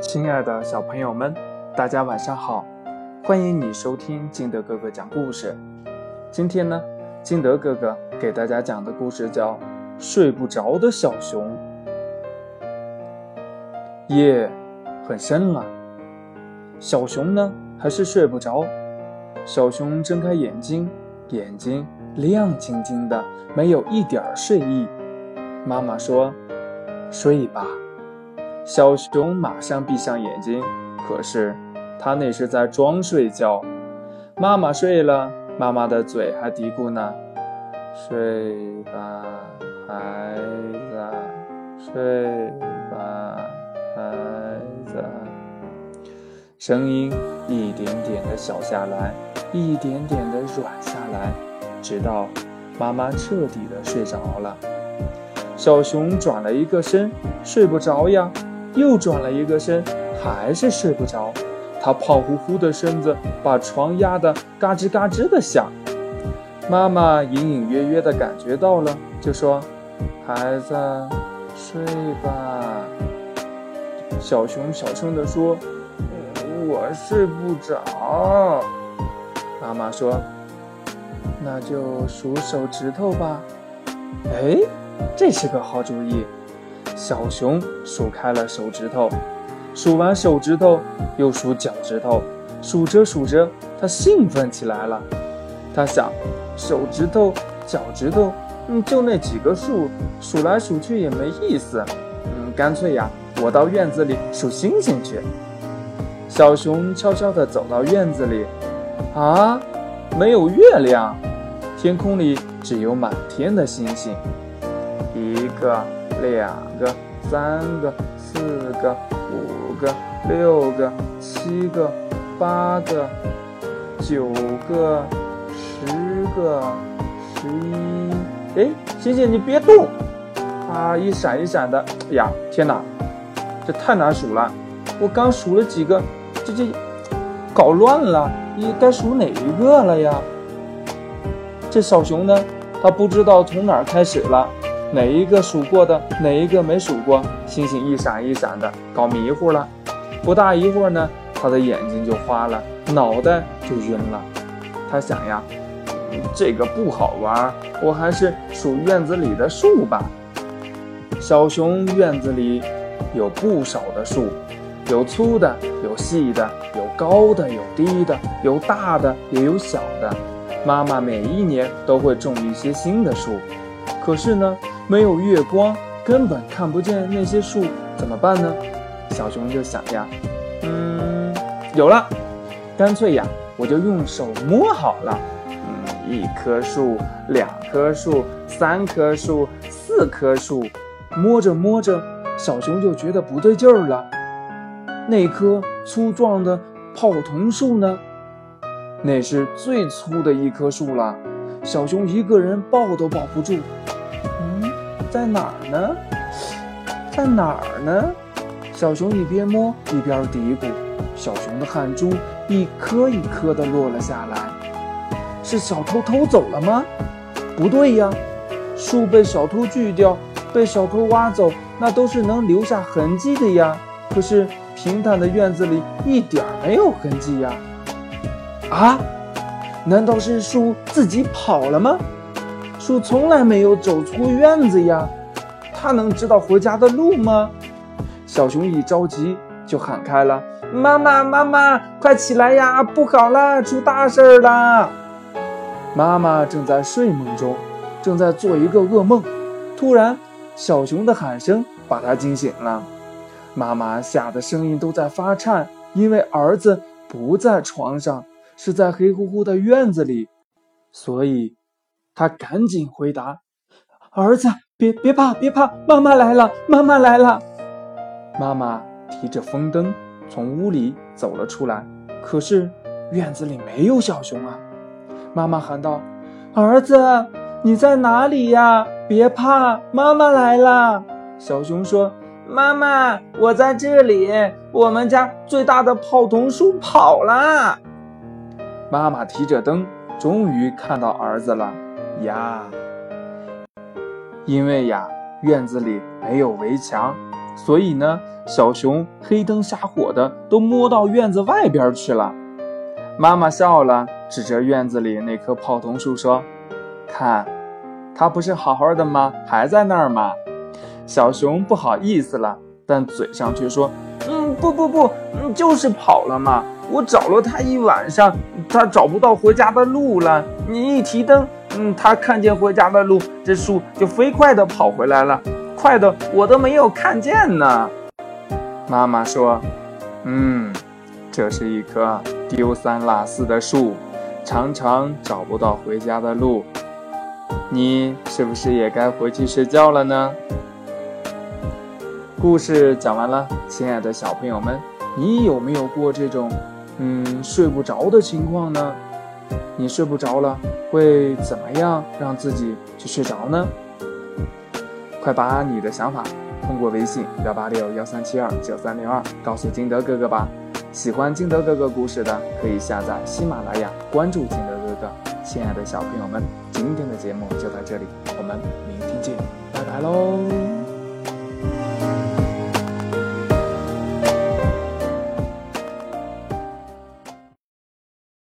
亲爱的小朋友们，大家晚上好！欢迎你收听金德哥哥讲故事。今天呢，金德哥哥给大家讲的故事叫《睡不着的小熊》。夜很深了，小熊呢还是睡不着。小熊睁开眼睛，眼睛亮晶晶的，没有一点睡意。妈妈说：“睡吧。”小熊马上闭上眼睛，可是他那是在装睡觉。妈妈睡了，妈妈的嘴还嘀咕呢：“睡吧，孩子，睡吧，孩子。”声音一点点的小下来，一点点的软下来，直到妈妈彻底的睡着了。小熊转了一个身，睡不着呀。又转了一个身，还是睡不着。他胖乎乎的身子把床压得嘎吱嘎吱的响。妈妈隐隐约约的感觉到了，就说：“孩子，睡吧。”小熊小声地说：“我睡不着。”妈妈说：“那就数手指头吧。”哎，这是个好主意。小熊数开了手指头，数完手指头又数脚趾头，数着数着，它兴奋起来了。他想，手指头、脚趾头，嗯，就那几个数，数来数去也没意思。嗯，干脆呀，我到院子里数星星去。小熊悄悄地走到院子里，啊，没有月亮，天空里只有满天的星星，一个。两个，三个，四个，五个，六个，七个，八个，九个，十个，十一。哎，星星，你别动！啊，一闪一闪的。哎呀，天哪，这太难数了。我刚数了几个，这这搞乱了。你该数哪一个了呀？这小熊呢，它不知道从哪儿开始了。哪一个数过的，哪一个没数过？星星一闪一闪的，搞迷糊了。不大一会儿呢，他的眼睛就花了，脑袋就晕了。他想呀，这个不好玩，我还是数院子里的树吧。小熊院子里有不少的树，有粗的，有细的，有高的，有低的，有大的，也有小的。妈妈每一年都会种一些新的树，可是呢。没有月光，根本看不见那些树，怎么办呢？小熊就想呀，嗯，有了，干脆呀，我就用手摸好了。嗯，一棵树，两棵树，三棵树，四棵树，摸着摸着，小熊就觉得不对劲儿了。那棵粗壮的泡桐树呢？那是最粗的一棵树了，小熊一个人抱都抱不住。在哪儿呢？在哪儿呢？小熊一边摸一边嘀咕。小熊的汗珠一颗一颗的落了下来。是小偷偷走了吗？不对呀，树被小偷锯掉，被小偷挖走，那都是能留下痕迹的呀。可是平坦的院子里一点没有痕迹呀。啊？难道是树自己跑了吗？树从来没有走出院子呀，它能知道回家的路吗？小熊一着急就喊开了：“妈妈，妈妈，快起来呀！不好了，出大事儿了！”妈妈正在睡梦中，正在做一个噩梦。突然，小熊的喊声把她惊醒了。妈妈吓得声音都在发颤，因为儿子不在床上，是在黑乎乎的院子里，所以。他赶紧回答：“儿子，别别怕，别怕，妈妈来了，妈妈来了。”妈妈提着风灯从屋里走了出来，可是院子里没有小熊啊！妈妈喊道：“儿子，你在哪里呀？别怕，妈妈来了。”小熊说：“妈妈，我在这里，我们家最大的泡桐树跑了。”妈妈提着灯，终于看到儿子了。呀，因为呀，院子里没有围墙，所以呢，小熊黑灯瞎火的都摸到院子外边去了。妈妈笑了，指着院子里那棵泡桐树说：“看，它不是好好的吗？还在那儿吗？”小熊不好意思了，但嘴上却说：“嗯，不不不，嗯，就是跑了嘛。我找了它一晚上，它找不到回家的路了。你一提灯，嗯，它看见回家的路，这树就飞快地跑回来了，快的我都没有看见呢。”妈妈说：“嗯，这是一棵丢三落四的树，常常找不到回家的路。你是不是也该回去睡觉了呢？”故事讲完了，亲爱的小朋友们，你有没有过这种，嗯，睡不着的情况呢？你睡不着了，会怎么样让自己去睡着呢？快把你的想法通过微信幺八六幺三七二九三零二告诉金德哥哥吧。喜欢金德哥哥故事的，可以下载喜马拉雅，关注金德哥哥。亲爱的小朋友们，今天的节目就到这里，我们明天见，拜拜喽。